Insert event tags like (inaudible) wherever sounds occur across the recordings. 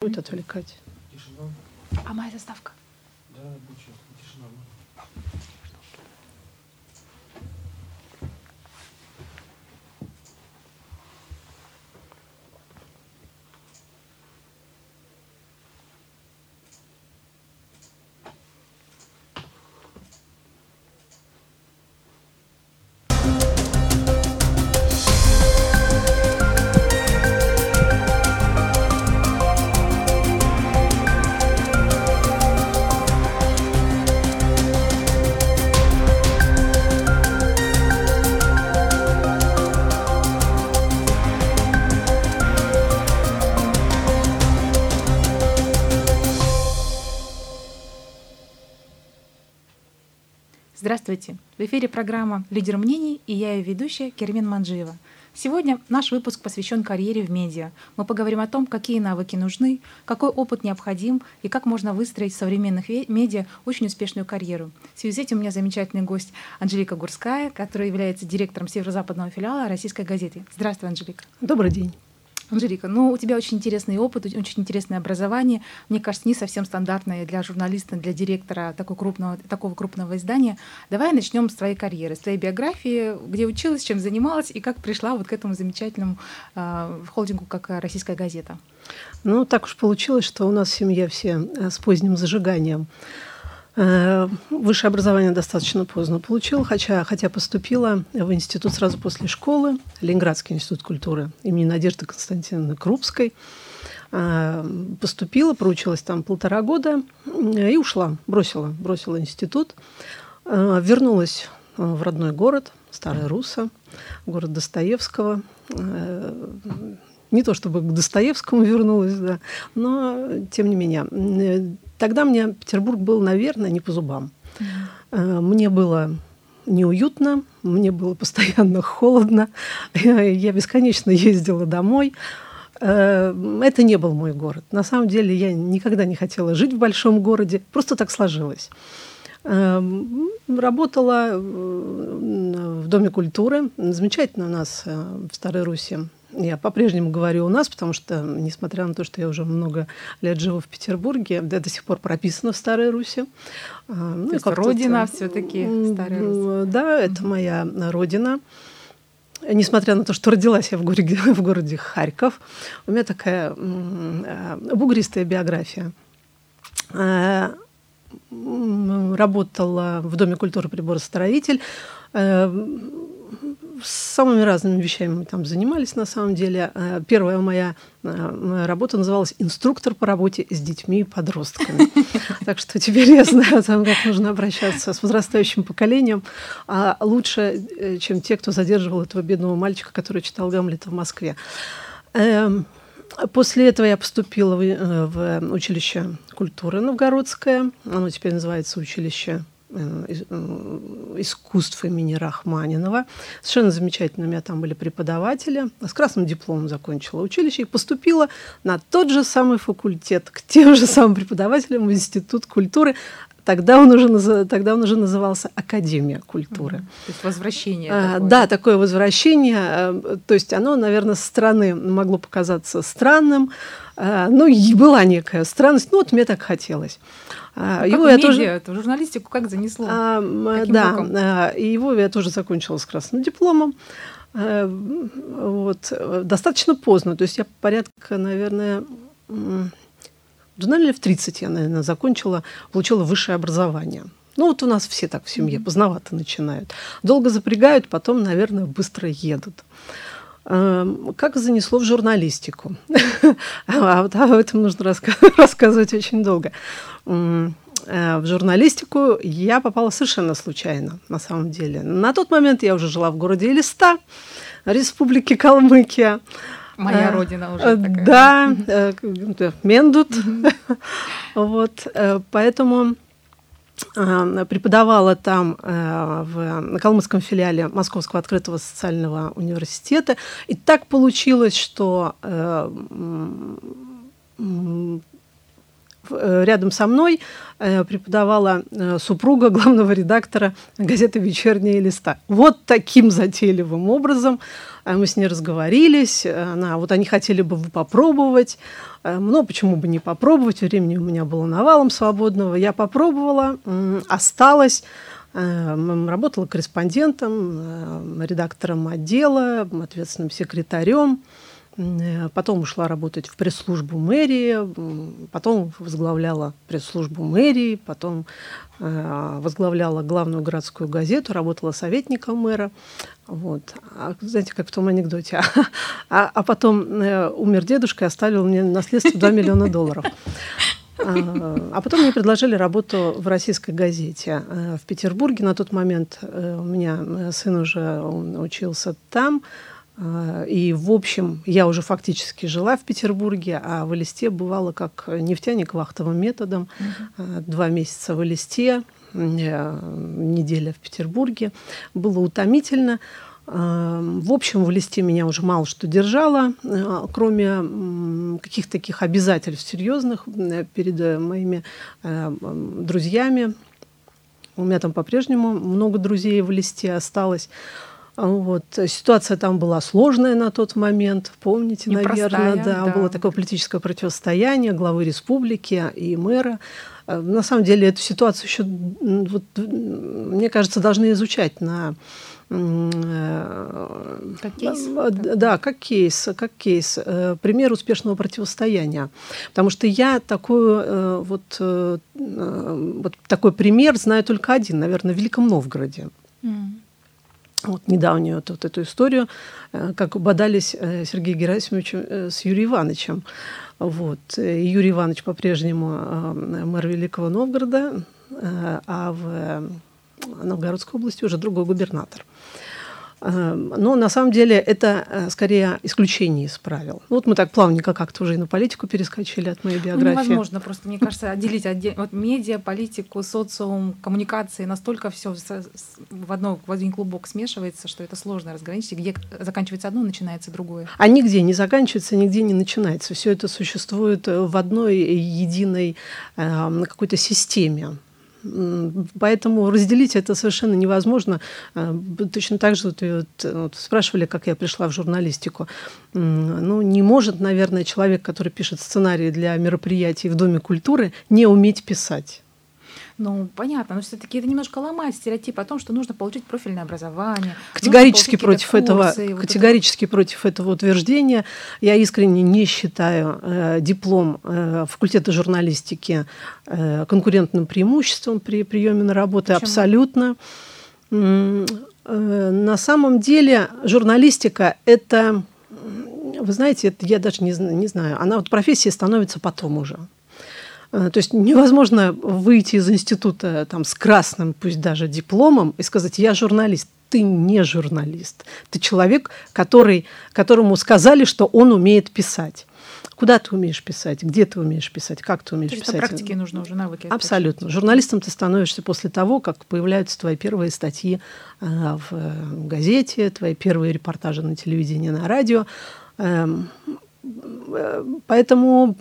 будет отвлекать. Тишина. А моя заставка? Да, будь сейчас, тишина. Здравствуйте! В эфире программа «Лидер мнений» и я ее ведущая Кермин Манджиева. Сегодня наш выпуск посвящен карьере в медиа. Мы поговорим о том, какие навыки нужны, какой опыт необходим и как можно выстроить в современных медиа очень успешную карьеру. В связи с этим у меня замечательный гость Анжелика Гурская, которая является директором северо-западного филиала российской газеты. Здравствуй, Анжелика. Добрый день. Анжелика, ну у тебя очень интересный опыт, очень интересное образование. Мне кажется, не совсем стандартное для журналиста, для директора такого крупного, такого крупного издания. Давай начнем с твоей карьеры, с твоей биографии, где училась, чем занималась и как пришла вот к этому замечательному э, холдингу, как «Российская газета». Ну, так уж получилось, что у нас семья все э, с поздним зажиганием. Э, Высшее образование достаточно поздно получила, хотя, хотя поступила в институт сразу после школы, Ленинградский институт культуры имени Надежды Константиновны Крупской. Э, Поступила, проучилась там полтора года э, и ушла, бросила, бросила институт. Вернулась в родной город, Старая Руса, город Достоевского. Не то чтобы к Достоевскому вернулась, да, но тем не менее. Тогда мне Петербург был, наверное, не по зубам. Э, Мне было неуютно, мне было постоянно холодно, (laughs) я бесконечно ездила домой. Э, Это не был мой город. На самом деле я никогда не хотела жить в большом городе, просто так сложилось. Э, Работала э, в Доме культуры. Замечательно у нас в Старой Руси. Я по-прежнему говорю у нас, потому что, несмотря на то, что я уже много лет живу в Петербурге, я до сих пор прописана в Старой Руси. А, Ну, То и есть родина М, Старая Русь. Да, это моя родина. Несмотря на то, что родилась я в городе, (laughs) в городе Харьков, у меня такая э, бугристая биография. Э, м, Работала в Доме культуры приборостроитель. С самыми разными вещами мы там занимались на самом деле. Э, Первая моя э, моя работа называлась «Инструктор по работе с детьми и подростками». (laughs) Так что теперь я знаю как нужно обращаться с возрастающим поколением. А лучше, э, чем те, кто задерживал этого бедного мальчика, который читал Гамлета в Москве. Эм, После этого я поступила в, в училище культуры Новгородское. Оно теперь называется училище искусств имени Рахманинова. Совершенно замечательно. У меня там были преподаватели. С красным дипломом закончила училище и поступила на тот же самый факультет, к тем же самым преподавателям в Институт культуры. Тогда он уже, тогда он уже назывался Академия культуры. Мгм. То есть возвращение. А, такое. Да, такое возвращение. э, То есть оно, наверное, со стороны могло показаться странным. Э, Ну, и была некая странность. Ну, вот мне так хотелось. А, Ну, Его как я в тоже... медиа, это, журналистику как занесло? А, Каким да, боком? а, и его я тоже закончила с красным дипломом. Вот, достаточно поздно. То есть я порядка, наверное, наверное, в 30 я, наверное, закончила, получила высшее образование. Ну, вот у нас все так в семье, поздновато начинают. Долго запрягают, потом, наверное, быстро едут. Эм, Как занесло в журналистику? (laughs) А вот об этом нужно раска- (laughs) рассказывать очень долго. Э, В журналистику я попала совершенно случайно, на самом деле. На тот момент я уже жила в городе Элиста, Республике Калмыкия. Моя э, родина уже такая. Да, э, Мендут. (laughs) Вот, поэтому преподавала там э, в на калмыцком филиале Московского открытого социального университета. И так получилось, что э, рядом со мной преподавала супруга главного редактора газеты «Вечерняя листа». Вот таким затейливым образом мы с ней разговорились. Она, вот они хотели бы попробовать. Ну, почему бы не попробовать? Времени у меня было навалом свободного. Я попробовала, осталась. Работала корреспондентом, редактором отдела, ответственным секретарем. Э, потом ушла работать в пресс-службу мэрии, потом возглавляла пресс-службу мэрии, потом э, возглавляла главную городскую газету, работала советником мэра. Вот. А, знаете, как в том анекдоте. А, а потом э, умер дедушка и оставил мне наследство 2 миллиона долларов. А, а потом мне предложили работу в российской газете в Петербурге. На тот момент у меня сын уже учился там. А, и, в общем, я уже фактически жила в Петербурге, а в Элисте бывала как нефтяник вахтовым методом. Угу. Два месяца в Элисте, э, неделя в Петербурге. Было утомительно. А, в общем, в листе меня уже мало что держало, э, кроме каких-то таких обязательств серьезных перед моими друзьями. У меня там по-прежнему много друзей в листе осталось. Вот. Ситуация там была сложная на тот момент, помните, Непростая, наверное, да. да. Было такое политическое противостояние главы республики и мэра. Э, на самом деле эту ситуацию еще, вот, мне кажется, должны изучать на э, как кейс? Да, как кейс, как кейс. Э, пример успешного противостояния. Потому что я такой, вот, вот такой пример знаю только один, наверное, в Великом Новгороде. Mm вот недавнюю вот, вот эту историю, э, как бодались э, Сергей Герасимович э, с Юрием Ивановичем. Вот. Юрий Иванович по-прежнему мэр Великого Новгорода, а в Новгородской области уже другой губернатор. Эм, но на самом деле это э, скорее исключение из правил. Ну, вот мы так плавненько как-то уже и на политику перескочили от моей ну, биографии. Ну, невозможно просто, мне кажется, отделить отдель... вот медиа, политику, социум, коммуникации, настолько все в, одно, в один клубок смешивается, что это сложно разграничить, где заканчивается одно, начинается другое. А нигде не заканчивается, нигде не начинается. Все это существует в одной единой э, какой-то системе. Поэтому разделить это совершенно невозможно. А, точно так же вот, вот, спрашивали, как я пришла в журналистику. Ну, не может, наверное, человек, который пишет сценарии для мероприятий в Доме культуры, не уметь писать. Ну, понятно, но все-таки это немножко ломает стереотип о том, что нужно получить профильное образование. Категорически против этого, вот категорически это... против этого утверждения. Я искренне не считаю э, диплом э, факультета журналистики э, конкурентным преимуществом при приеме на работу. Почему? Абсолютно. Э, на самом деле журналистика это, вы знаете, это я даже не, не знаю, она вот профессия становится потом уже. Э, то есть невозможно выйти из института там, с красным, пусть даже дипломом, и сказать, я журналист. Ты не журналист. Ты человек, который, которому сказали, что он умеет писать. Куда ты умеешь писать? Где ты умеешь писать? Как ты умеешь То писать? практике нужно уже навыки. Абсолютно. Журналистом ты становишься после того, как появляются твои первые статьи э, в газете, твои первые репортажи на телевидении, на радио. Эм, э, поэтому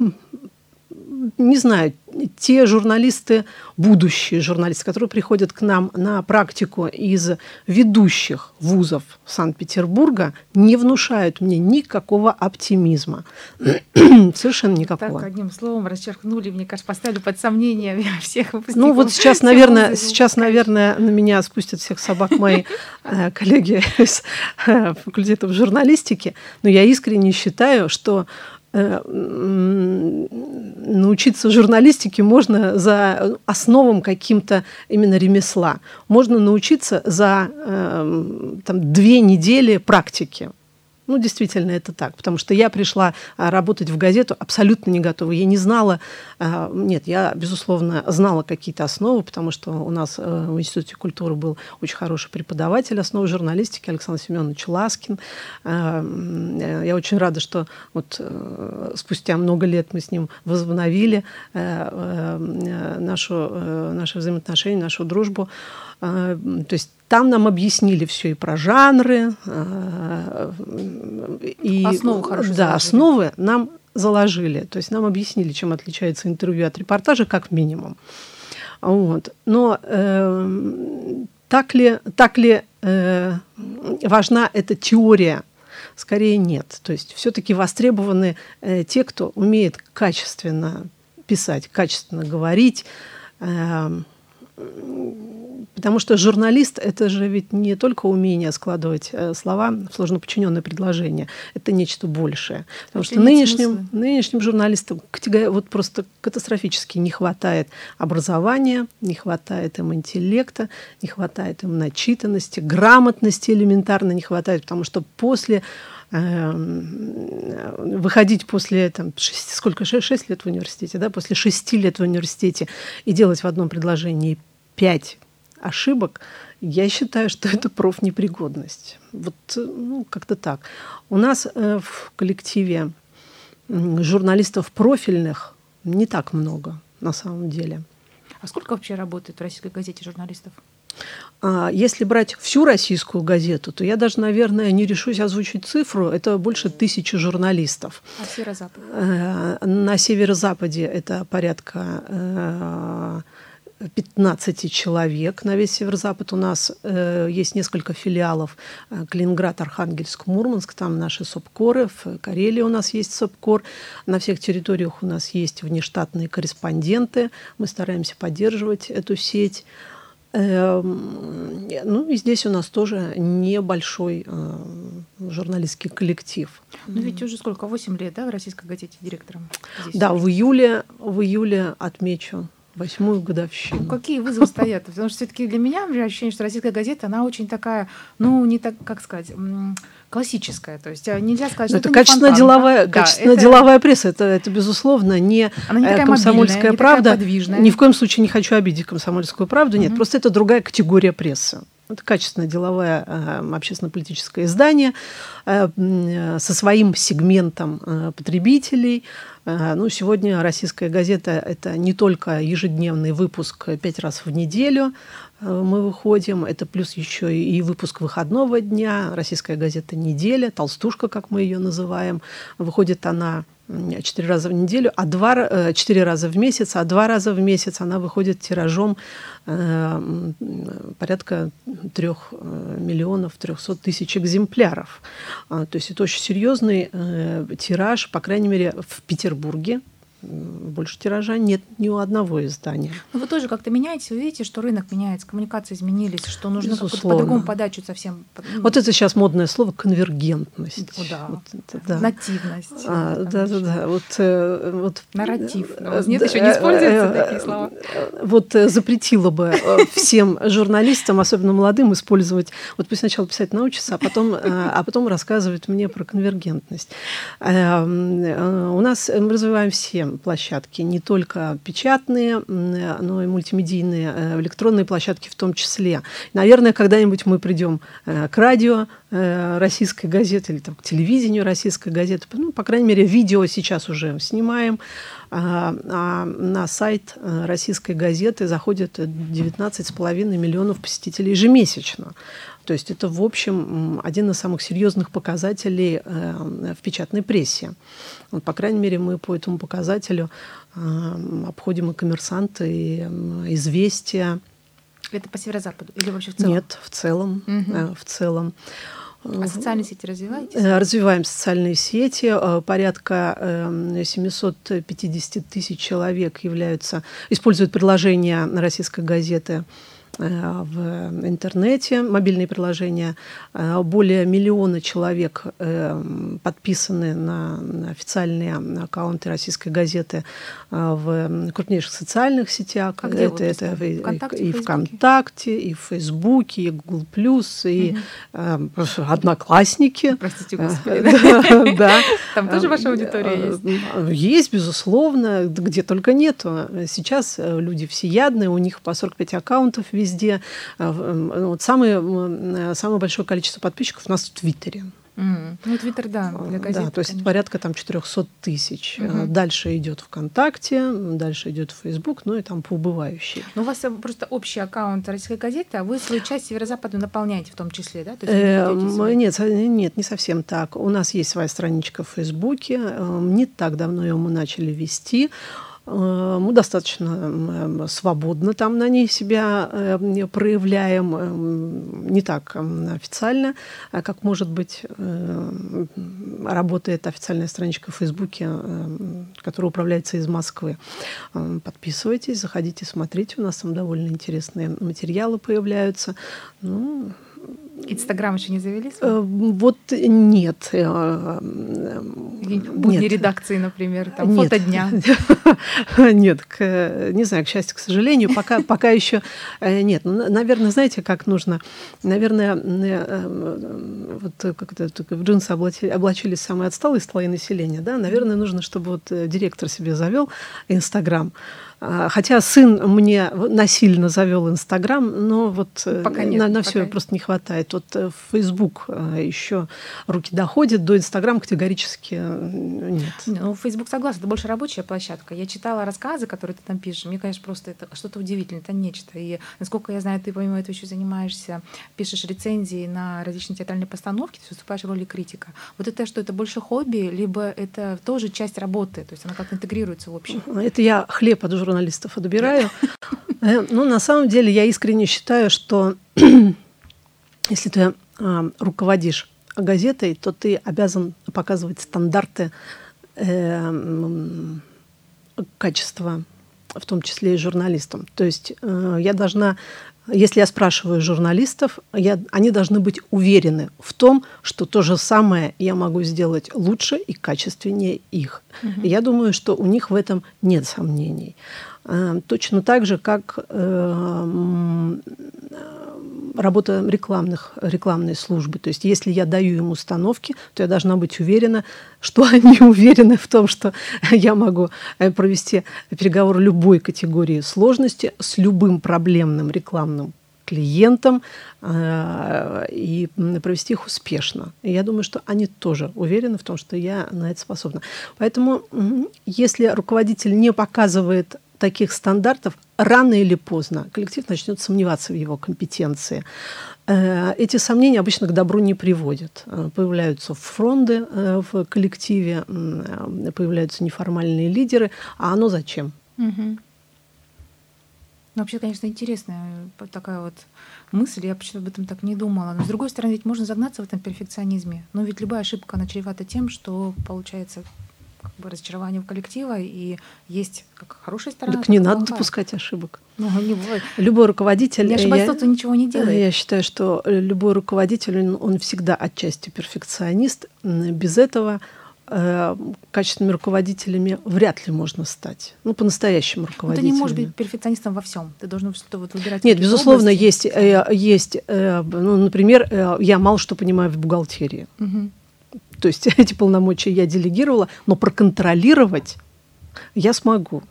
не знаю, те журналисты, будущие журналисты, которые приходят к нам на практику из ведущих вузов Санкт-Петербурга, не внушают мне никакого оптимизма. (clears throat) Совершенно никакого. Так, одним словом, расчеркнули, мне кажется, поставили под сомнение (laughs) всех выпускников. Ну вот сейчас, наверное, сейчас, наверное, на меня спустят всех собак мои (laughs) э, коллеги (laughs) из э, факультетов журналистики, но я искренне считаю, что научиться журналистике можно за основам каким-то именно ремесла. Можно научиться за э, там, две недели практики. Ну, действительно, это так. Потому что я пришла а, работать в газету абсолютно не готова. Я не знала... А, нет, я, безусловно, знала какие-то основы, потому что у нас э, в Институте культуры был очень хороший преподаватель основы журналистики Александр Семенович Ласкин. А, э, я очень рада, что вот э, спустя много лет мы с ним возобновили нашу, наши взаимоотношения, нашу дружбу. То есть там нам объяснили все и про жанры, и основы хорошо. Да, основы нам заложили. То есть нам объяснили, чем отличается интервью от репортажа, как минимум. Вот. Но э, так ли, так ли э, важна эта теория? Скорее нет. То есть все-таки востребованы э, те, кто умеет качественно писать, качественно говорить. Э, Потому что журналист – это же ведь не только умение складывать э, слова в сложно подчиненное предложение. Это нечто большее. Потому это что нынешним, нынешним журналистам вот просто катастрофически не хватает образования, не хватает им интеллекта, не хватает им начитанности, грамотности элементарно не хватает, потому что после эм, выходить после там, 6, сколько, 6, 6 лет в университете, да, после 6 лет в университете и делать в одном предложении 5 ошибок, я считаю, что это профнепригодность. Вот ну, как-то так. У нас э, в коллективе журналистов профильных не так много на самом деле. А сколько вообще работает в российской газете журналистов? А, если брать всю российскую газету, то я даже, наверное, не решусь озвучить цифру. Это больше тысячи журналистов. А северо-запад? Э, на северо-западе это порядка э, 15 человек на весь северо-запад. У нас э, есть несколько филиалов э, Калининград, Архангельск, Мурманск. Там наши СОПКОРы. В Карелии у нас есть СОПКОР. На всех территориях у нас есть внештатные корреспонденты. Мы стараемся поддерживать эту сеть. Э, ну и здесь у нас тоже небольшой э, журналистский коллектив. Ну ведь уже сколько, 8 лет, да, в российской газете директором? Здесь да, в июле, в июле отмечу восьмую годовщину. Ну, какие вызовы стоят? Потому что все-таки для меня ощущение, что российская газета, она очень такая, ну, не так, как сказать, классическая. То есть э, нельзя сказать, что это, это качественно деловая, да, качественно это... деловая пресса. Это, это безусловно не, Она не э, такая комсомольская мобильная, правда. Не такая подвижная. Ни в коем случае не хочу обидеть комсомольскую правду. Нет, mm-hmm. просто это другая категория прессы. Это качественное деловое э, общественно-политическое издание э, со своим сегментом э, потребителей. Ну, сегодня «Российская газета» — это не только ежедневный выпуск пять раз в неделю, мы выходим. Это плюс еще и выпуск выходного дня. Российская газета «Неделя», «Толстушка», как мы ее называем. Выходит она четыре раза в неделю, а два, э, четыре раза в месяц, а два раза в месяц она выходит тиражом э, порядка трех э, миллионов трехсот тысяч экземпляров. А, то есть это очень серьезный тираж, по крайней мере, в Петербурге больше тиража нет ни у одного издания. Но вы тоже как-то меняетесь, вы видите, что рынок меняется, коммуникации изменились, что нужно по-другому подачу совсем. Ну. Вот это сейчас модное слово конвергентность. О, да. Вот это, да. Нативность. А, да, да, да. Вот, э, вот, Нарратив. У вас нет, еще не используются такие слова. Вот э, запретила бы э, (laughs) всем журналистам, особенно молодым, использовать. Вот пусть сначала писать научится, а потом, а потом рассказывать мне про конвергентность. У нас мы развиваем все площадки, не только печатные, но и мультимедийные, э, электронные площадки в том числе. Наверное, когда-нибудь мы придем э, к радио э, российской газеты или там, к телевидению российской газеты. Ну, по крайней мере, видео сейчас уже снимаем. А, а на сайт российской газеты заходит 19,5 миллионов посетителей ежемесячно. То есть это, в общем, один из самых серьезных показателей в печатной прессе. Вот, по крайней мере, мы по этому показателю э, обходим и коммерсанты, и э, известия. Это по северо-западу или вообще в целом? Нет, в целом. Угу. Э, в целом. А социальные сети развиваете? Э, развиваем социальные сети. Э, порядка 750 эм, тысяч человек являются, используют приложение российской газеты Э, в интернете, мобильные приложения. Э, более миллиона человек э, подписаны на официальные аккаунты российской газеты в крупнейших социальных сетях. А это, это ВКонтакте, и ВКонтакте, и в Фейсбуке, и Google+, и угу. Одноклассники. Простите, господи. (laughs) Да. Там тоже ваша аудитория есть? Есть, безусловно, где только нету. Сейчас люди всеядные, у них по 45 аккаунтов везде. Э, вот самое, самое большое количество подписчиков у нас в Твиттере. Mm. Ну, Твиттер, да, для газет. Да, то есть конечно. порядка там 400 тысяч. Мгм. Дальше идет ВКонтакте, дальше идет Facebook, ну и там по убывающей. Ну, у вас э, просто общий аккаунт российской газеты, а вы свою часть северо-западную наполняете в том числе, да? То есть вы Э, Нет, нет, не совсем так. У нас есть своя страничка в Фейсбуке. Не так давно ее мы начали вести. Э, Мы достаточно м, свободно там на ней себя э, проявляем, э, не так официально, а как, может быть, работает официальная страничка в Фейсбуке, которая управляется из Москвы. Подписывайтесь, заходите, смотрите. У нас там довольно интересные материалы появляются. Ну, Инстаграм еще не завели? Э, Вот нет. э, э, Будни нет. редакции, например, там Нет. фото дня. (laughs) Нет, к, не знаю, к счастью, к сожалению, пока, пока еще нет. Ну, на- наверное, знаете, как нужно? Наверное, вот как это, только в джинсы облачи- облачились самые отсталые слои населения, да? Наверное, нужно, чтобы вот директор себе завел Инстаграм. Хотя сын мне насильно завел Инстаграм, но вот э, Пока нет, на, на пока все нет. просто не хватает. Вот э, в Facebook э, еще руки доходят, до Инстаграма категорически э, нет. Не, Ну, Facebook согласна, это больше рабочая площадка. Я читала рассказы, которые ты там пишешь. Мне, конечно, просто это что-то удивительное, это нечто. И, насколько я знаю, ты помимо этого еще занимаешься, пишешь рецензии на различные театральные постановки, ты выступаешь в роли критика. Вот это что, это больше хобби, либо это тоже часть работы, то есть она как-то интегрируется в общем? Это я хлеб от журналистов отбираю. (laughs) Э, Ну, на самом деле, я искренне считаю, что (clears throat) если ты а, руководишь газетой, то ты обязан показывать стандарты э, м, качества, в том числе и журналистам. То есть э, я должна, если я спрашиваю журналистов, я, они должны быть уверены в том, что то же самое я могу сделать лучше и качественнее их. И Я думаю, что у них в этом нет сомнений. Э, Точно так же, как э, работа рекламных, рекламной службы. То есть если я даю им установки, то я должна быть уверена, что (laughs) они уверены в том, что я могу э, провести переговоры любой категории сложности с любым проблемным рекламным клиентам э, и провести их успешно. И я думаю, что они тоже уверены в том, что я на это способна. Поэтому если руководитель не показывает таких стандартов, рано или поздно коллектив начнет сомневаться в его компетенции. Э, Эти сомнения обычно к добру не приводят. Э, Появляются фронды э, в коллективе, появляются неформальные лидеры. А оно зачем? Мгм. Ну, вообще, конечно, интересная такая вот мысль. Я почему-то об этом так не думала. Но, с другой стороны, ведь можно загнаться в этом перфекционизме. Но ведь любая ошибка, она чревата тем, что получается как бы разочарование коллектива, и есть как хорошая сторона, Так не надо плохая. допускать ошибок. Ну, не бывает. Любой руководитель... Не ошибается я- ничего не делает. Я считаю, что э, любой руководитель, он, он всегда отчасти перфекционист. Без этого э, качественными руководителями вряд ли можно стать. Ну, по-настоящему Ну, ты руководителями. не можешь быть перфекционистом во всем. Ты должен что-то вот выбирать. Нет, безусловно, области. есть, э, есть э, ну, например, э, я мало что понимаю в бухгалтерии. Мгм. То есть (laughs) эти полномочия я делегировала, но проконтролировать я смогу.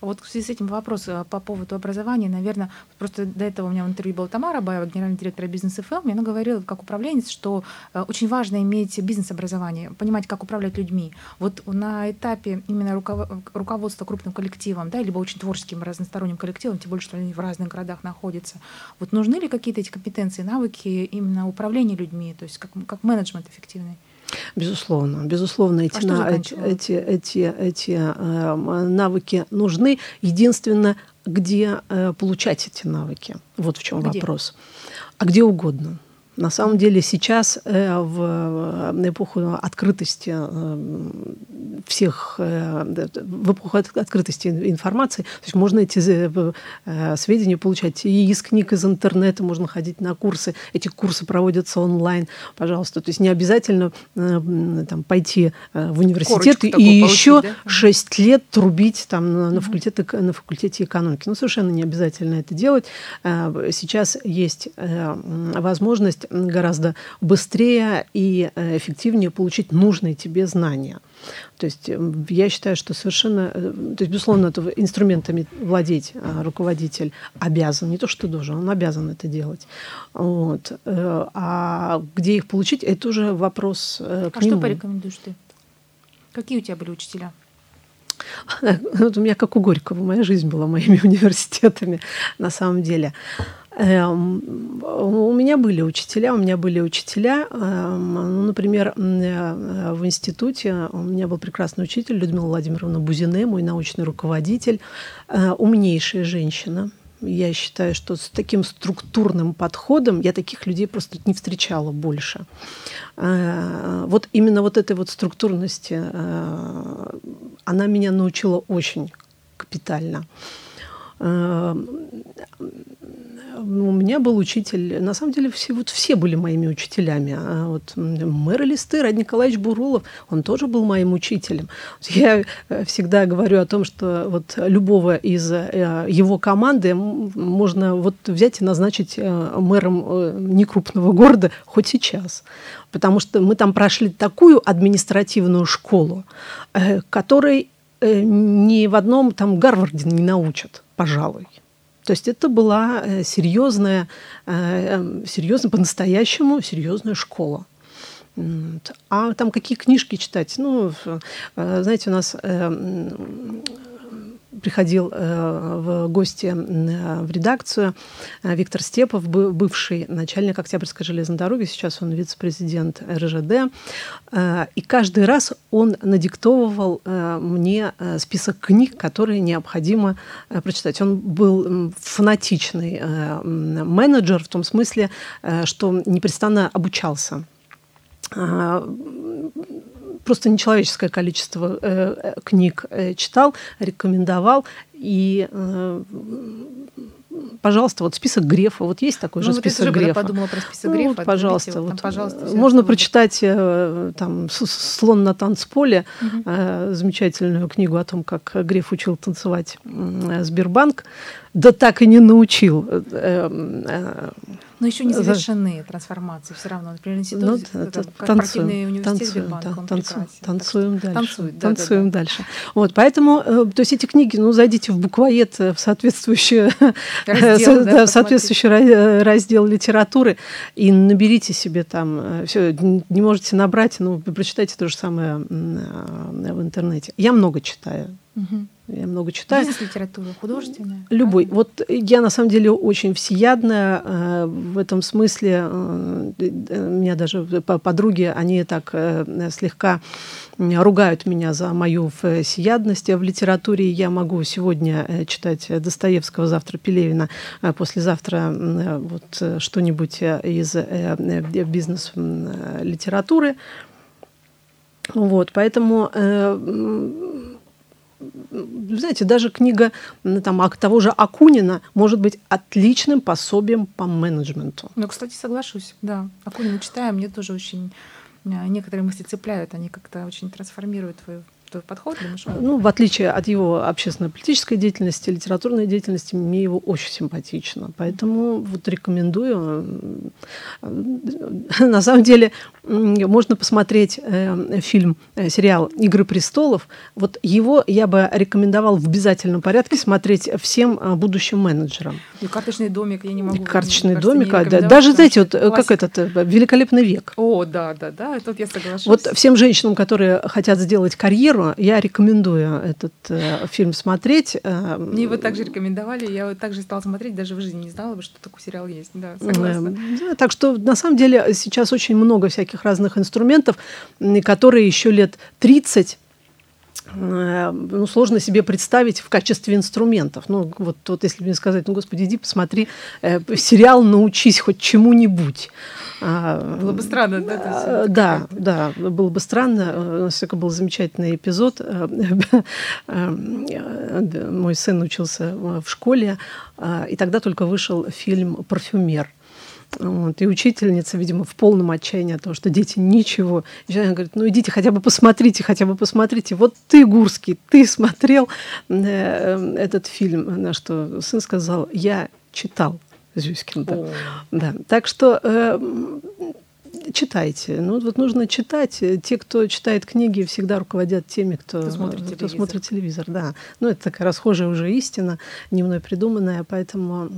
А вот в связи с этим вопрос э, по поводу образования, наверное, просто до этого у меня в интервью была Тамара Баева, генеральный директор бизнес ФМ, и она говорила как управленец, что э, очень важно иметь бизнес-образование, понимать, как управлять людьми. Вот на этапе именно руково- руководства крупным коллективом, да, либо очень творческим разносторонним коллективом, тем более, что они в разных городах находятся, вот нужны ли какие-то эти компетенции, навыки именно управления людьми, то есть как, как менеджмент эффективный? Безусловно, безусловно, эти, А на- заканчивала? эти, эти, эти, э, навыки нужны. Единственное, где э, получать эти навыки. Вот в чем Где? вопрос. А где угодно. На самом деле сейчас э, в эпоху открытости э, всех, э, д- в эпоху от- открытости ин- информации, то есть можно эти сведения получать и из книг, из интернета, можно ходить на курсы, эти курсы проводятся онлайн, пожалуйста. То есть не обязательно там, пойти в университет Корочку и такую получить, еще да? Мгм. шесть лет трубить там на, на факультете, на факультете экономики. Ну, совершенно не обязательно это делать. Сейчас есть возможность гораздо быстрее и э, эффективнее получить нужные тебе знания. То есть эм, я считаю, что совершенно, э, то есть, безусловно, это инструментами владеть руководитель обязан, не то, что должен, он обязан это делать. Вот. Э, а где их получить, это уже вопрос к А нему. что порекомендуешь ты? Какие у тебя были учителя? (laughs) Вот у меня как у Горького, моя жизнь была моими (laughs) университетами на самом деле. Эм, у меня были учителя, у меня были учителя. Эм, ну, например, э, в институте у меня был прекрасный учитель Людмила Владимировна Бузине, мой научный руководитель, э, умнейшая женщина. Я считаю, что с таким структурным подходом я таких людей просто не встречала больше. Э, вот именно вот этой вот структурности она меня научила очень капитально. Ну, у меня был учитель, на самом деле все, вот все были моими учителями. А вот мэр Листы, Рад Николаевич Бурулов, он тоже был моим учителем. (laughs) Я э, всегда говорю о том, что вот любого из э, его команды можно вот взять и назначить э, мэром некрупного города хоть сейчас. Потому что мы там прошли такую административную школу, которой ни в одном там Гарварде не научат, пожалуй. То есть это была э, серьезная, э, эм, серьезная по-настоящему серьезная школа. А там какие книжки читать? Ну, э, знаете, у нас приходил э, в гости э, в редакцию э, Виктор Степов, бывший начальник Октябрьской железной дороги, сейчас он вице-президент РЖД. И каждый раз он надиктовывал мне список книг, которые необходимо прочитать. Он был фанатичный менеджер в том смысле, что непрестанно обучался просто нечеловеческое количество э, э, книг э, читал, рекомендовал. И, э, пожалуйста, вот список Грефа. Вот есть такой ну, же вот список я Грефа. подумала про список Грефа. Ну, вот, пожалуйста. Вот, там, пожалуйста можно прочитать э, там «Слон на танцполе», угу. э, замечательную книгу о том, как Греф учил танцевать э, Сбербанк. Да так и не научил. Э, э, но еще не завершены трансформации все равно. Например, институт, ну, это, корпоративный университет танцуем, Сбербанка, да, он танцуем, танцуем дальше. Танцует, да, танцуем да, да. дальше. Вот, поэтому, э, то есть эти книги, ну, зайдите в буквоед э, в соответствующий (laughs) раздел, да, в соответствующий э, раздел литературы и наберите себе там, все, не можете набрать, ну, прочитайте то же самое в интернете. Я много читаю. Угу. Я много читаю. Бизнес-литература, художественная? Любой. Правильно? Вот я на самом деле очень всеядная э, в этом смысле. Э, у меня даже подруги, они так э, слегка ругают меня за мою всеядность в литературе. Я могу сегодня читать Достоевского, завтра Пелевина, послезавтра вот что-нибудь из бизнес-литературы. Вот, поэтому знаете, даже книга там, того же Акунина может быть отличным пособием по менеджменту. Ну, кстати, соглашусь, да. Акунина читаю, мне тоже очень э, некоторые мысли цепляют, они как-то очень трансформируют твою твой подход? Думаешь, он... Ну, в отличие от его общественно-политической деятельности, литературной деятельности, мне его очень симпатично. Поэтому вот рекомендую. На самом деле, можно посмотреть э, фильм, э, сериал «Игры престолов». Вот его я бы рекомендовал в обязательном порядке смотреть всем э, будущим менеджерам. И «Карточный домик» я не могу. «Карточный домик», а, да, даже, знаете, вот как этот «Великолепный век». О, да, да, да, тут я соглашусь. Вот всем женщинам, которые хотят сделать карьеру, я рекомендую этот э, фильм смотреть. Мне его также рекомендовали, я его также стала смотреть, даже в жизни не знала бы, что такой сериал есть. Да, согласна. Да, так что, на самом деле, сейчас очень много всяких разных инструментов, которые еще лет 30 э, ну, сложно себе представить в качестве инструментов. Ну, вот, вот если мне сказать, ну, господи, иди посмотри э, сериал, научись хоть чему-нибудь. А, было бы странно, да? Да, да, было бы странно. У нас был замечательный эпизод. Мой сын учился в школе, и тогда только вышел фильм «Парфюмер». Вот. И учительница, видимо, в полном отчаянии от того, что дети ничего. И она говорит, ну идите хотя бы посмотрите, хотя бы посмотрите. Вот ты, Гурский, ты смотрел э, этот фильм. На что сын сказал, я читал. Зюськин. Да. да. Так что читайте. Ну вот нужно читать. Те, кто читает книги, всегда руководят теми, кто, кто, смотрит, кто телевизор. смотрит телевизор. Да. Ну это такая расхожая уже истина, не мной придуманная, поэтому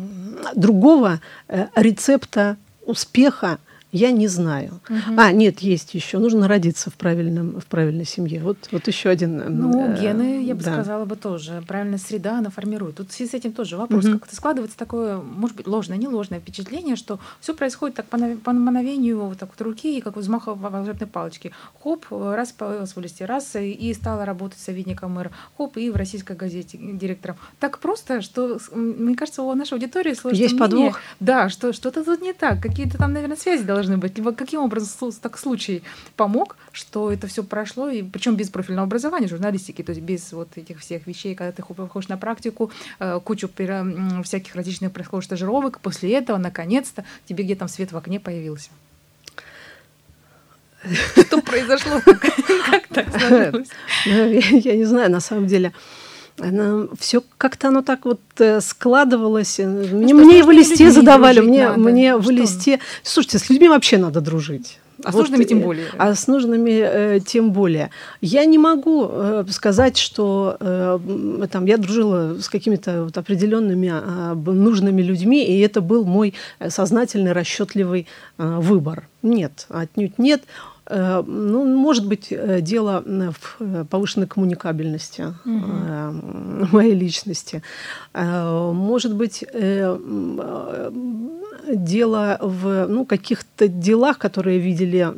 другого э, рецепта успеха я не знаю. Угу. А, нет, есть еще. Нужно родиться в, правильном, в правильной семье. Вот, вот еще один. Ну, э, гены, я бы да. сказала бы тоже. Правильная среда, она формирует. Тут с этим тоже вопрос. Угу. Как-то складывается такое, может быть, ложное, не ложное впечатление, что все происходит так по, по мановению вот так вот руки, как взмаха волшебной палочки. Хоп, раз появилась в листе, раз и стала работать советником мэра. Хоп, и в российской газете директором. Так просто, что, мне кажется, у нашей аудитории сложится Есть мнение, подвох. Да, что что-то тут не так. Какие-то там, наверное, связи должны должны быть? Либо каким образом так случай помог, что это все прошло, и причем без профильного образования журналистики, то есть без вот этих всех вещей, когда ты выходишь на практику, э, кучу всяких различных происходит стажировок, после этого, наконец-то, тебе где там свет в окне появился. Что произошло? (laughs) Как так сложилось? (laughs) Ну, я не знаю, на самом деле она, все как-то оно так вот э, складывалось. Ну, мне, мне и в листе задавали, мне, надо. мне в листе. Слушайте, с людьми вообще надо дружить. А с вот, нужными тем более. А с нужными э, тем более. Я не могу э, сказать, что э, там, я дружила с какими-то вот определенными э, нужными людьми, и это был мой сознательный, расчетливый э, выбор. Нет, отнюдь нет. Э, ну, может быть, э, дело в э, повышенной коммуникабельности угу. (laughs) моей личности. Может быть, дело в ну, каких-то делах, которые видели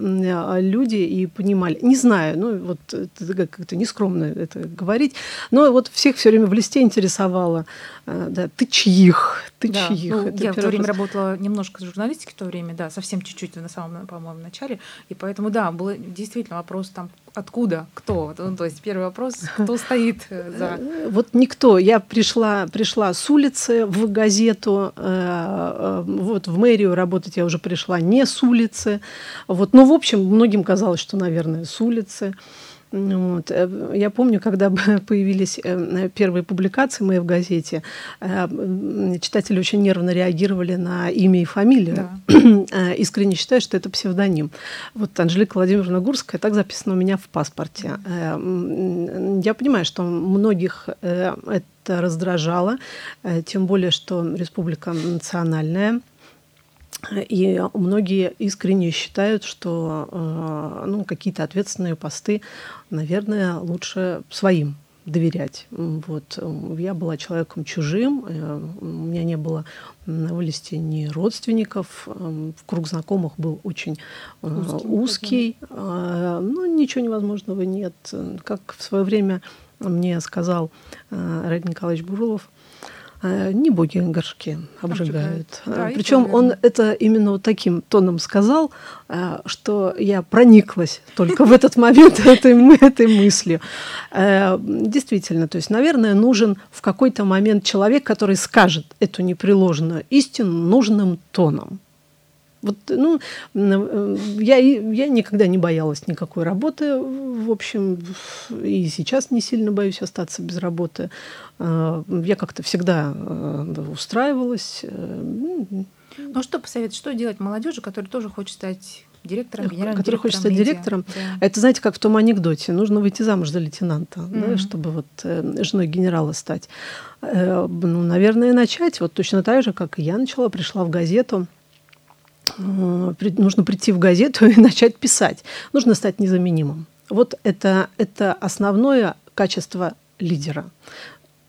люди и понимали. Не знаю, ну вот это как-то нескромно это говорить, но вот всех все время в листе интересовало, да, ты чьих, ты да. чьих. Ну, я в то время работала немножко с журналистикой в то время, да, совсем чуть-чуть на самом, по-моему, начале, и поэтому, да, был действительно вопрос там, откуда, кто, ну, то есть первый вопрос, кто (laughs) стоит э, за... Вот никто. Я пришла, пришла с улицы в газету, э, э, вот в мэрию работать я уже пришла не с улицы. Вот, ну, в общем, многим казалось, что, наверное, с улицы. Вот. Э, я помню, когда (laughs) появились э, первые публикации мои в газете, э, читатели очень нервно реагировали на имя и фамилию. Да. (clears throat) Искренне считаю, что это псевдоним. Вот Анжелика Владимировна Гурская так записано у меня в паспорте. Я понимаю, что многих это раздражало, тем более, что республика национальная – и многие искренне считают, что э, ну, какие-то ответственные посты, наверное, лучше своим доверять. Вот. Я была человеком чужим, э, у меня не было на вылезти ни родственников, э, в круг знакомых был очень узкий. узкий. Ну, ничего невозможного нет. Как в свое время мне сказал Раид Николаевич Бурулов, Э, не боги горшки обжигают. Э, да, Причем он это именно вот таким тоном сказал, э, что я прониклась только в этот момент (laughs) этой, этой мыслью. Действительно, то есть, наверное, нужен в какой-то момент человек, который скажет эту непреложную истину нужным тоном. Вот, ну, я, я никогда не боялась никакой работы, в общем, и сейчас не сильно боюсь остаться без работы. А, я как-то всегда э, устраивалась. Э, ну, что посоветовать, что делать молодежи, которая тоже хочет стать директором, генеральным который хочет стать медиа. директором. Да. Это, знаете, как в том анекдоте. Нужно выйти замуж за лейтенанта, mm-hmm. да, чтобы вот э, женой генерала стать. Э, ну, наверное, начать вот точно так же, как и я начала, пришла в газету нужно прийти в газету (laughs) и начать писать. Нужно стать незаменимым. Вот это, это основное качество лидера.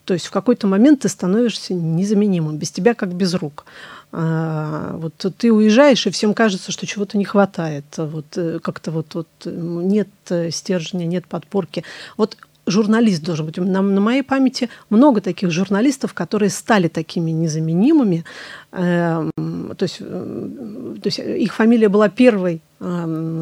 То есть в какой-то момент ты становишься незаменимым, без тебя как без рук. А, вот ты уезжаешь, и всем кажется, что чего-то не хватает. Вот э, как-то вот, вот нет стержня, нет подпорки. Вот журналист должен быть. На, на моей памяти много таких журналистов, которые стали такими незаменимыми. Э, то, есть, э, то есть их фамилия была первой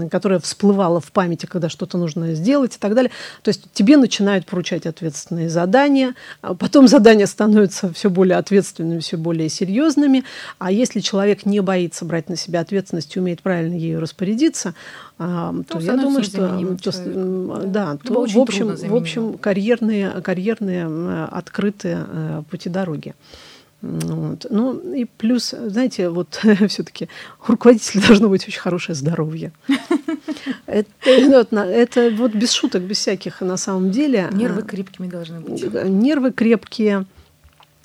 которая всплывала в памяти, когда что-то нужно сделать и так далее. То есть тебе начинают поручать ответственные задания, а потом (laughs) задания становятся все более ответственными, все более серьезными. А если человек не боится брать на себя ответственность и умеет правильно ею распорядиться, эм, то, то я думаю, что то, да, то, в общем, в общем карьерные, карьерные открытые э, пути дороги. Вот. Ну и плюс, знаете, вот (laughs) все-таки у руководителя должно быть очень хорошее здоровье. Это, ну, это вот без шуток, без всяких на самом деле. Нервы крепкими должны быть. Нервы крепкие,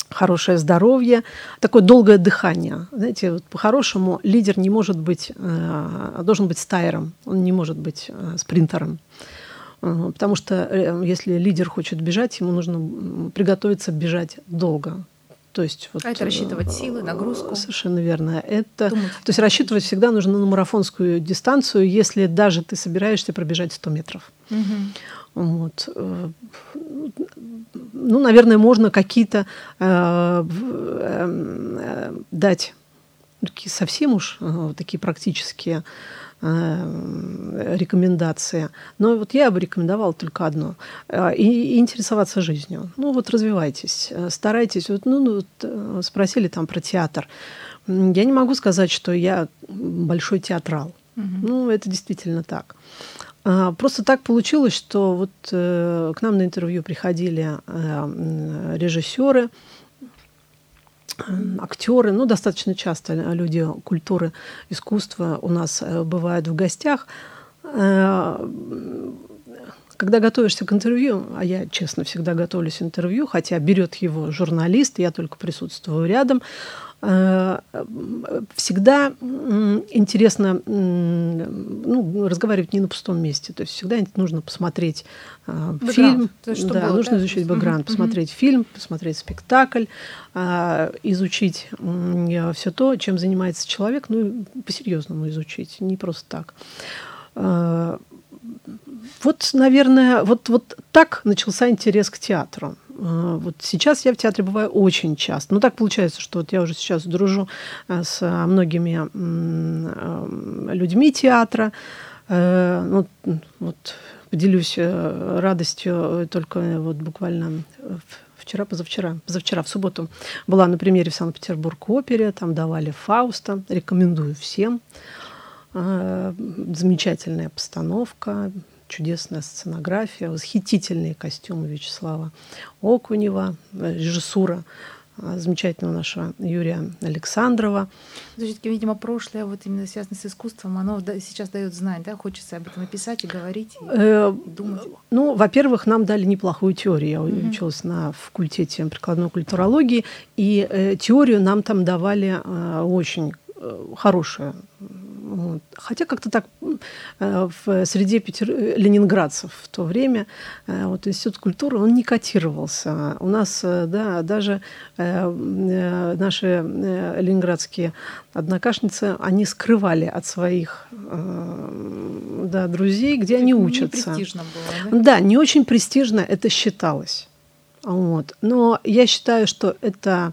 хорошее здоровье, такое долгое дыхание. Знаете, вот по-хорошему лидер не может быть, э, должен быть стайером, он не может быть э, спринтером. Э, потому что если лидер хочет бежать, ему нужно приготовиться бежать долго. То есть, вот, а это рассчитывать силы, нагрузку? Совершенно верно. Это, то есть рассчитывать всегда нужно на марафонскую дистанцию, если даже ты собираешься пробежать 100 метров. Угу. Вот. Ну, наверное, можно какие-то э, э, дать такие совсем уж э, такие практические э, рекомендации. Но вот я бы рекомендовала только одно. Э, и, и интересоваться жизнью. Ну вот развивайтесь, старайтесь. Вот, ну, ну, вот, спросили там про театр. Я не могу сказать, что я большой театрал. Угу. Ну, это действительно так. А, просто так получилось, что вот к нам на интервью приходили режиссеры, актеры, ну, достаточно часто люди культуры, искусства у нас э, бывают в гостях. Когда готовишься к интервью, а я, честно, всегда готовлюсь к интервью, хотя берет его журналист, я только присутствую рядом, Э, всегда интересно ну, разговаривать не на пустом месте. То есть всегда нужно посмотреть э, бэкграунд. фильм. есть, да, было, нужно да? изучить бэкграунд, mm-hmm. посмотреть фильм, посмотреть спектакль, э, изучить все то, чем занимается человек, ну, по-серьезному изучить, не просто так. Вот, наверное, вот, вот так начался интерес к театру. А, вот сейчас я в театре бываю очень часто. Ну, так получается, что вот я уже сейчас дружу э, с многими э, людьми театра. Э, ну, вот поделюсь радостью только вот буквально вчера, позавчера, позавчера, в субботу была на премьере в Санкт-Петербург опере, там давали Фауста, рекомендую всем. Замечательная постановка, чудесная сценография, восхитительные костюмы Вячеслава Окунева, режиссура а, замечательного нашего Юрия Александрова. Все-таки, видимо, прошлое, вот именно связано с искусством, оно сейчас дает знать, да, хочется об этом написать и говорить, и, э, и думать. Ну, во-первых, нам дали неплохую теорию. Я mm-hmm. училась на факультете прикладной культурологии, и э, теорию нам там давали э, очень э, хорошую вот. Хотя как-то так э, в среде Питер... ленинградцев в то время э, вот Институт культуры, он не котировался. У нас э, да, даже наши ленинградские однокашницы, они скрывали от своих да, друзей, где они учатся. Не престижно было, да? Да, не очень престижно это считалось. Вот. Но я считаю, что это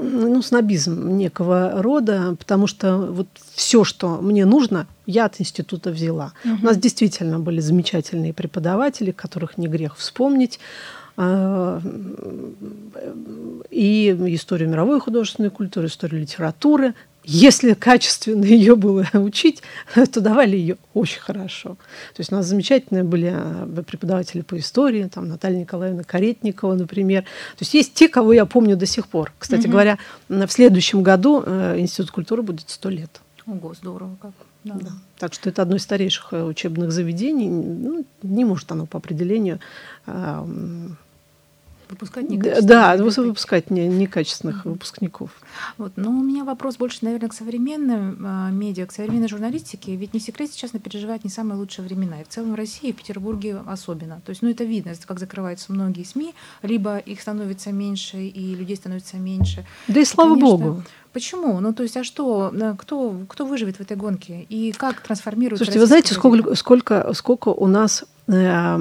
ну, снобизм некого рода, потому что вот все, что мне нужно, я от института взяла. Угу. У нас действительно были замечательные преподаватели, которых не грех вспомнить. А, и историю мировой художественной культуры, историю литературы, если качественно ее было (laughs) учить, то давали ее очень хорошо. То есть у нас замечательные были э, преподаватели по истории, там Наталья Николаевна Каретникова, например. То есть есть те, кого я помню до сих пор. Кстати угу. говоря, в следующем году э, Институт культуры будет сто лет. Ого, здорово как. Да. Да. Так что это одно из старейших э, учебных заведений. Ну, не может оно по определению Выпускать некачественных. Да, выпускать не, некачественных mm-hmm. выпускников. Вот. Но у меня вопрос больше, наверное, к современным э, медиа, к современной журналистике. Ведь не секрет сейчас она переживает не самые лучшие времена. И в целом в России, в Петербурге особенно. То есть, ну, это видно, как закрываются многие СМИ, либо их становится меньше, и людей становится меньше. Да и слава и, конечно, богу. Почему? Ну, то есть, а что, кто, кто выживет в этой гонке? И как трансформируется Слушайте, вы знаете, сколько, сколько, сколько у нас э,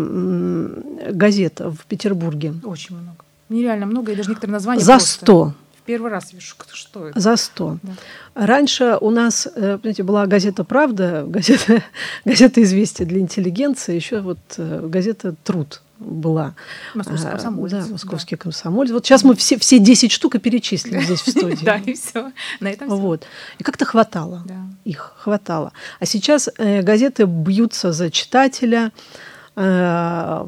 газет в Петербурге? Очень много. Нереально много, и даже некоторые названия За просто... 100. В первый раз вижу, что это. За 100. Да. Раньше у нас, э, понимаете, была газета «Правда», (laughs) газета, газета «Известия» для интеллигенции, еще вот э, газета «Труд» была. Московский а, комсомолец. Да, московский да. комсомолец. Вот сейчас мы все, все 10 штук и перечислим здесь в студии. (laughs) Да, и все. На этом все. Вот. И как-то хватало. Их хватало. А сейчас э, газеты бьются за читателя, э,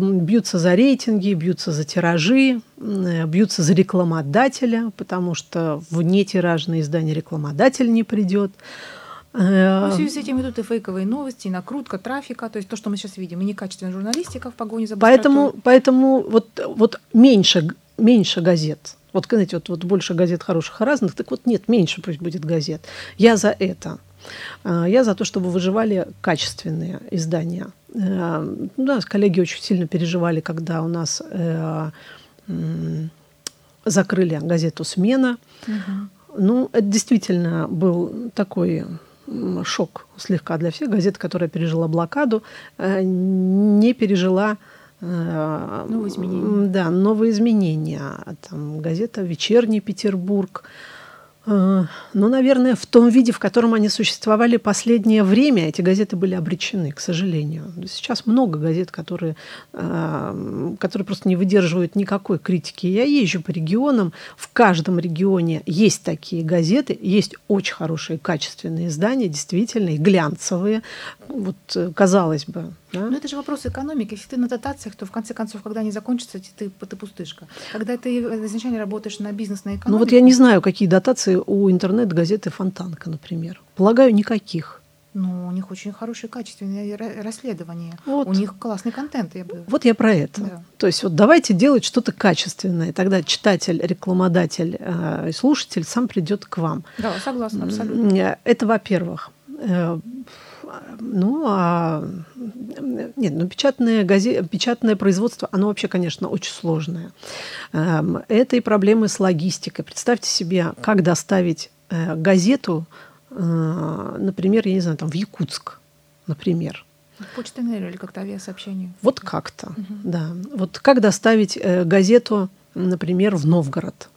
бьются за рейтинги, бьются за тиражи, бьются за рекламодателя, потому что в нетиражное издание рекламодатель не придет. Э, в связи с этим идут и фейковые новости, и накрутка трафика, то есть то, что мы сейчас видим, и некачественная журналистика в погоне за Поэтому, поэтому вот, вот меньше, меньше газет. Вот, знаете, вот, вот больше газет хороших и разных, так вот нет, меньше пусть будет газет. Я за это. Э, я за то, чтобы выживали качественные издания. Э, у нас коллеги очень сильно переживали, когда у нас закрыли газету «Смена». Угу. Ну, это действительно был такой шок слегка для всех. Газета, которая пережила блокаду, э, не пережила э, новые изменения. Да, новые изменения. Там газета «Вечерний Петербург», ну, наверное, в том виде, в котором они существовали последнее время, эти газеты были обречены, к сожалению. Сейчас много газет, которые, э, которые просто не выдерживают никакой критики. Я езжу по регионам, в каждом регионе есть такие газеты, есть очень хорошие, качественные издания, действительно, и глянцевые. Вот, э, казалось бы, да? Но это же вопрос экономики. Если ты на дотациях, то в конце концов, когда они закончатся, ты, ты пустышка. Когда ты изначально работаешь на бизнес, на экономику... Ну вот я не знаю, какие дотации у интернет-газеты «Фонтанка», например. Полагаю, никаких. Ну, у них очень хорошие качественные расследования. Вот. У них классный контент. Я бы... Вот я про это. Да. То есть вот давайте делать что-то качественное. Тогда читатель, рекламодатель э, и слушатель сам придет к вам. Да, согласна, абсолютно. Это во-первых. Ну, а нет, ну, печатное, газе... печатное производство, оно вообще, конечно, очень сложное. Эм, это и проблемы с логистикой. Представьте себе, как доставить э, газету, э, например, я не знаю, там в Якутск, например. Почта или как-то авиасообщение? Вот как-то, угу. да. Вот как доставить э, газету, например, в Новгород?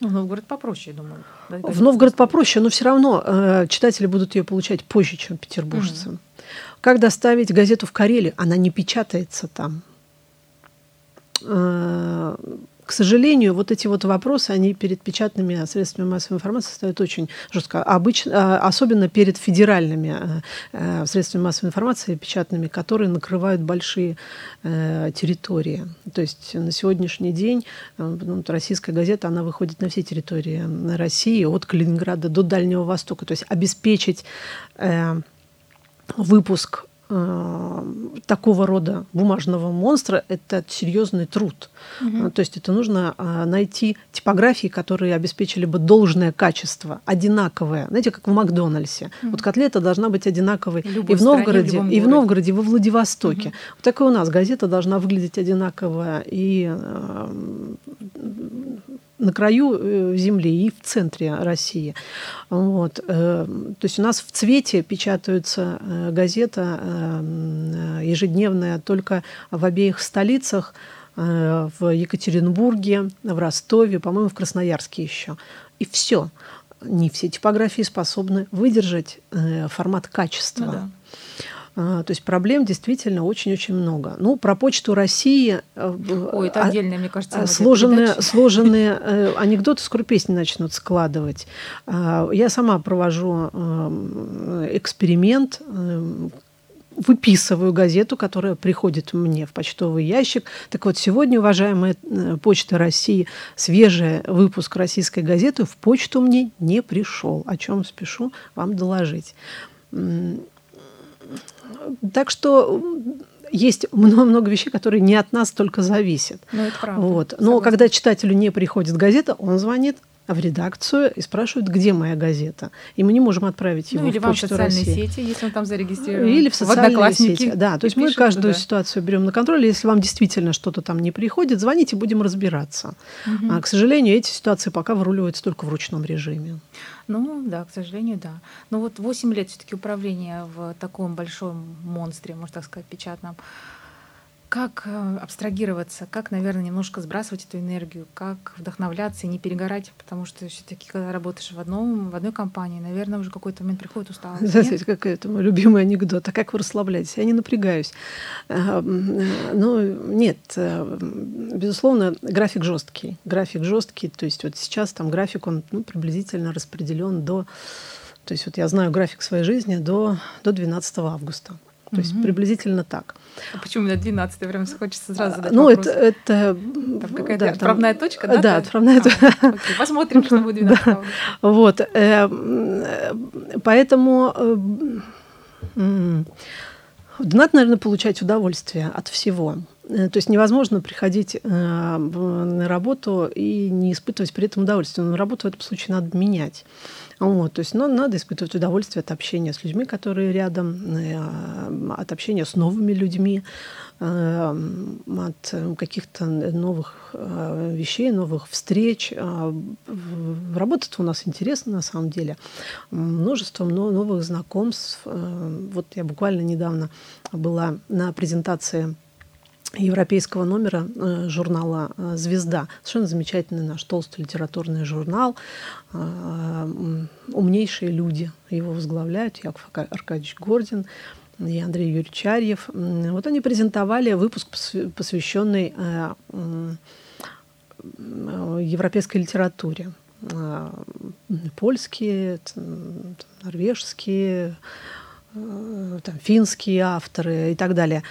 Ну, в Новгород попроще, я думаю. В Новгород попроще, но все равно э, читатели будут ее получать позже, чем петербуржцы. Угу. Как доставить газету в Карелию? Она не печатается там. Э, к сожалению, вот эти вот вопросы, они перед печатными средствами массовой информации стоят очень жестко. Обычно, а, особенно перед федеральными э, э, средствами массовой информации, печатными, которые накрывают большие э, территории. То есть на сегодняшний день ну, российская газета, она выходит на все территории России, от Калининграда до Дальнего Востока. То есть обеспечить выпуск Э, такого рода бумажного монстра это серьезный труд. Угу. То есть это нужно э, найти типографии, которые обеспечили бы должное качество, одинаковое. Знаете, как в Макдональдсе. Угу. Вот котлета должна быть одинаковой и в Новгороде, стране, в и в Новгороде, и во Владивостоке. Угу. Вот так и у нас газета должна выглядеть одинаково и на краю э, земли и в центре России. Вот. Э, то есть у нас в цвете печатаются э, газета ежедневная только в обеих столицах, в Екатеринбурге, в Ростове, по-моему, в Красноярске еще. И все. Не все типографии способны выдержать формат качества. Ну, да. А, то есть проблем действительно очень-очень много. Ну, про почту России... Э, Ой, это а, отдельная, мне кажется, сложенные, сложенные э, анекдоты скоро песни начнут складывать. А, я сама провожу э, эксперимент, выписываю газету, которая приходит мне в почтовый ящик. Так вот, сегодня, уважаемая Почта России, свежий выпуск российской газеты в почту мне не пришел, о чем спешу вам доложить. Так что есть много-много вещей, которые не от нас только зависят. Ну, это правда. Вот. Но Согласна. когда читателю не приходит газета, он звонит в редакцию и спрашивают, где моя газета. И мы не можем отправить его ну, или в вам в социальные России. сети, если он там зарегистрирован. Или в социальные в сети. Да, то есть мы каждую туда. ситуацию берем на контроль. Если вам действительно что-то там не приходит, звоните, будем разбираться. Угу. А, к сожалению, эти ситуации пока выруливаются только в ручном режиме. Ну да, к сожалению, да. Но вот 8 лет все-таки управления в таком большом монстре, можно так сказать, печатном. Как э, абстрагироваться, как, наверное, немножко сбрасывать эту энергию, как вдохновляться и не перегорать, потому что все-таки, когда работаешь в, одном, в одной компании, наверное, уже какой-то момент приходит усталость. Знаете, как это мой любимый анекдот. А как вы расслабляетесь? Я не напрягаюсь. Ну, нет, э, безусловно, график жесткий. График жесткий, то есть вот сейчас там график, он ну, приблизительно распределен до... То есть вот я знаю график своей жизни до, до 12 августа. То есть mm-hmm. приблизительно так. А почему именно 12 Прям хочется сразу задать Ну, вопрос. это... это там какая-то да, отправная там, точка, да? Да, отправная точка. А, посмотрим, что будет 12 да. Вот. Э, поэтому надо, наверное, получать удовольствие от всего. Э, то есть невозможно приходить э, на работу и не испытывать при этом удовольствие. Но работу в этом случае надо менять. Вот, то есть ну, надо испытывать удовольствие от общения с людьми, которые рядом, э, от общения с новыми людьми, от каких-то новых вещей, новых встреч. Работа-то у нас интересна на самом деле. Множество новых знакомств. Вот я буквально недавно была на презентации европейского номера э, журнала э, «Звезда». Совершенно замечательный наш толстый литературный журнал. Э, умнейшие люди его возглавляют. Яков Аркадьевич Гордин и Андрей Юрьевич Арьев. Вот они презентовали выпуск, посвященный европейской литературе. Польские, норвежские, там, финские авторы и так далее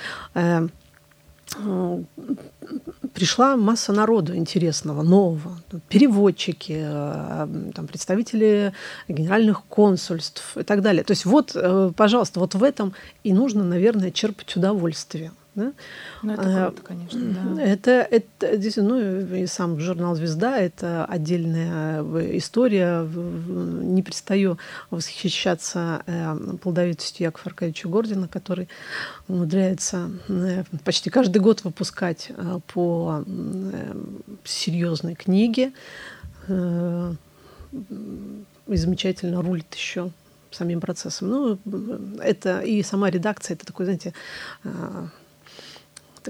пришла масса народу интересного, нового. Переводчики, э, там, представители генеральных консульств и так далее. То есть вот, э, пожалуйста, вот в этом и нужно, наверное, черпать удовольствие. Да? Ну, это э, круто, конечно, да. Это, это действительно, ну, и сам журнал «Звезда» — это отдельная э, история. Не перестаю восхищаться э, плодовитостью Якова Аркадьевича Гордина, который умудряется почти каждый год выпускать по серьезной книге и замечательно рулит еще самим процессом. Ну, это и сама редакция, это такой, знаете,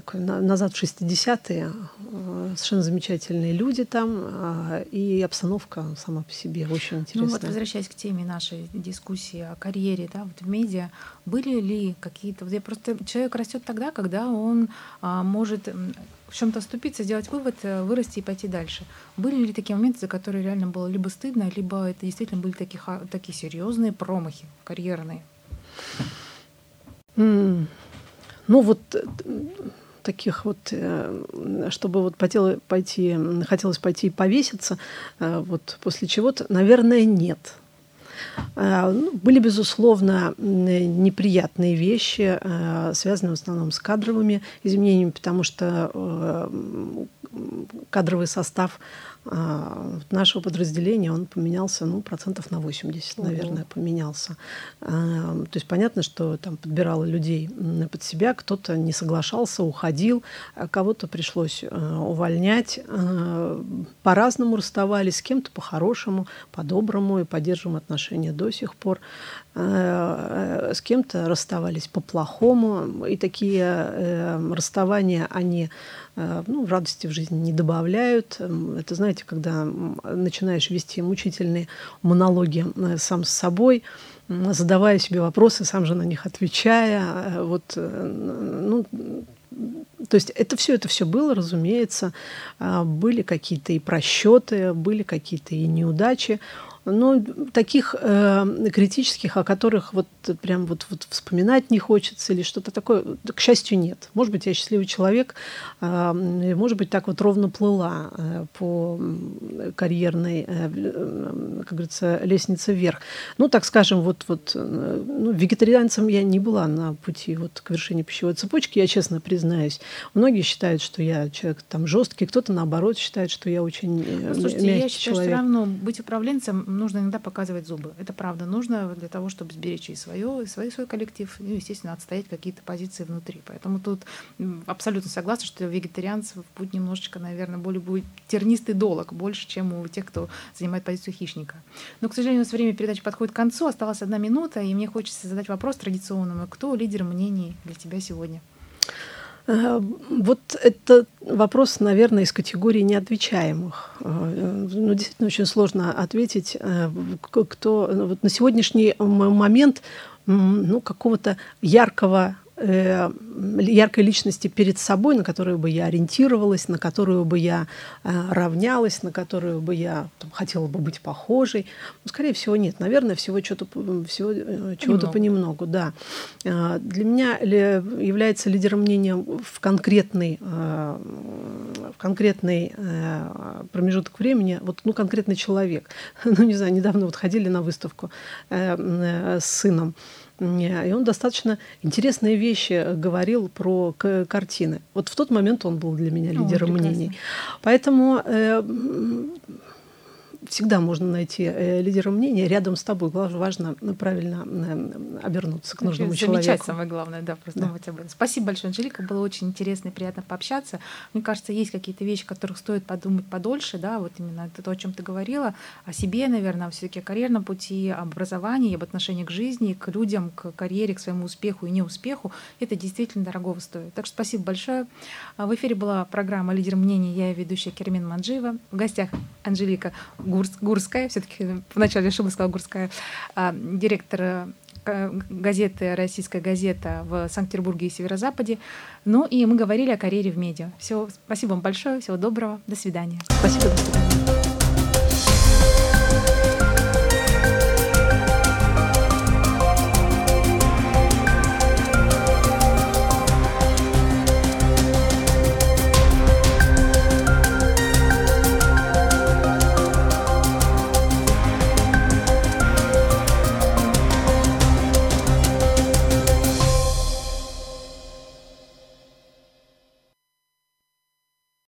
такой назад в 60-е. Э, совершенно замечательные люди там, э, и обстановка сама по себе очень интересная. Ну вот возвращаясь к теме нашей дискуссии о карьере да, вот в медиа, были ли какие-то... Вот я просто человек растет тогда, когда он а, может в чем-то оступиться, сделать вывод, э, вырасти и пойти дальше. Были ли такие моменты, за которые реально было либо стыдно, либо это действительно были такие, такие серьезные промахи карьерные? Mm. Ну вот таких вот, э, чтобы вот хотелось пойти, хотелось пойти повеситься, э, вот после чего-то, наверное, нет. Э, ну, были, безусловно, неприятные вещи, связанные в основном с кадровыми изменениями, потому что кадровый состав нашего подразделения он поменялся, ну, процентов на 80, Ого. наверное, поменялся. А, то есть понятно, что там подбирало людей под себя, кто-то не соглашался, уходил, а кого-то пришлось увольнять. По-разному расставались, с кем-то по-хорошему, по-доброму, и поддерживаем отношения до сих пор. С кем-то расставались по-плохому, и такие э, расставания, они Э, ну, радости в жизни не добавляют. Это, знаете, когда начинаешь вести мучительные монологи э, сам с собой, задавая себе вопросы, сам же на них отвечая. Э, вот, ну, то есть это все, это все было, разумеется. Были какие-то и просчеты, были какие-то и неудачи. Но таких э, критических, о которых вот прям вот, вот вспоминать не хочется или что-то такое, к счастью, нет. Может быть, я счастливый человек, э, может быть, так вот ровно плыла э, по карьерной, э, э, как говорится, лестнице вверх. Ну, так скажем, вот, вот э, ну, вегетарианцем я не была на пути вот к вершине пищевой цепочки, я честно признаюсь. Многие считают, что я человек там жесткий, кто-то наоборот считает, что я очень э, ну, слушайте, мягкий я считаю, человек. что все равно быть управленцем нужно иногда показывать зубы. Это правда нужно для того, чтобы сберечь и свое, и свой, свой коллектив, ну, естественно, отстоять какие-то позиции внутри. Поэтому тут абсолютно согласна, что вегетарианцев путь немножечко, наверное, более будет тернистый долг, больше, чем у тех, кто занимает позицию хищника. Но, к сожалению, у нас время передачи подходит к концу, осталась одна минута, и мне хочется задать вопрос традиционному. Кто лидер мнений для тебя сегодня? Э, вот это вопрос, наверное, из категории неотвечаемых. Э, ну, действительно, очень сложно ответить, э, кто вот на сегодняшний момент ну, какого-то яркого яркой личности перед собой, на которую бы я ориентировалась, на которую бы я э, равнялась, на которую бы я там, хотела бы быть похожей. Ну, скорее всего, нет. Наверное, всего, чего-то, всего э, чего-то понемногу. Да. Э, для меня является лидером мнения в конкретный, э, в конкретный э, промежуток времени, вот, ну, конкретный человек. (laughs) Ну, не знаю, недавно вот ходили на выставку э, э, с сыном. И он достаточно интересные вещи говорил про картины. Вот в тот момент он был для меня лидером О, мнений. Поэтому э, всегда можно найти э, лидера мнения рядом с тобой. Важно правильно э, обернуться к нужному Замечать человеку. Замечать самое главное, да, просто да. думать об этом. Спасибо большое, Анжелика. Было очень интересно и приятно пообщаться. Мне кажется, есть какие-то вещи, о которых стоит подумать подольше, да, вот именно то, о чем ты говорила, о себе, наверное, все таки о карьерном пути, об образовании, об отношении к жизни, к людям, к карьере, к своему успеху и неуспеху. Это действительно дорогого стоит. Так что спасибо большое. А в эфире была программа «Лидер мнений». Я ведущая Кермин Манджиева. В гостях Анжелика Гурс, Гурская, все-таки вначале решила сказать Гурская, а, директор э, газеты «Российская газета» в Санкт-Петербурге и Северо-Западе. Ну и мы говорили о карьере в медиа. Все, спасибо вам большое, всего доброго, до свидания. Спасибо, до свидания.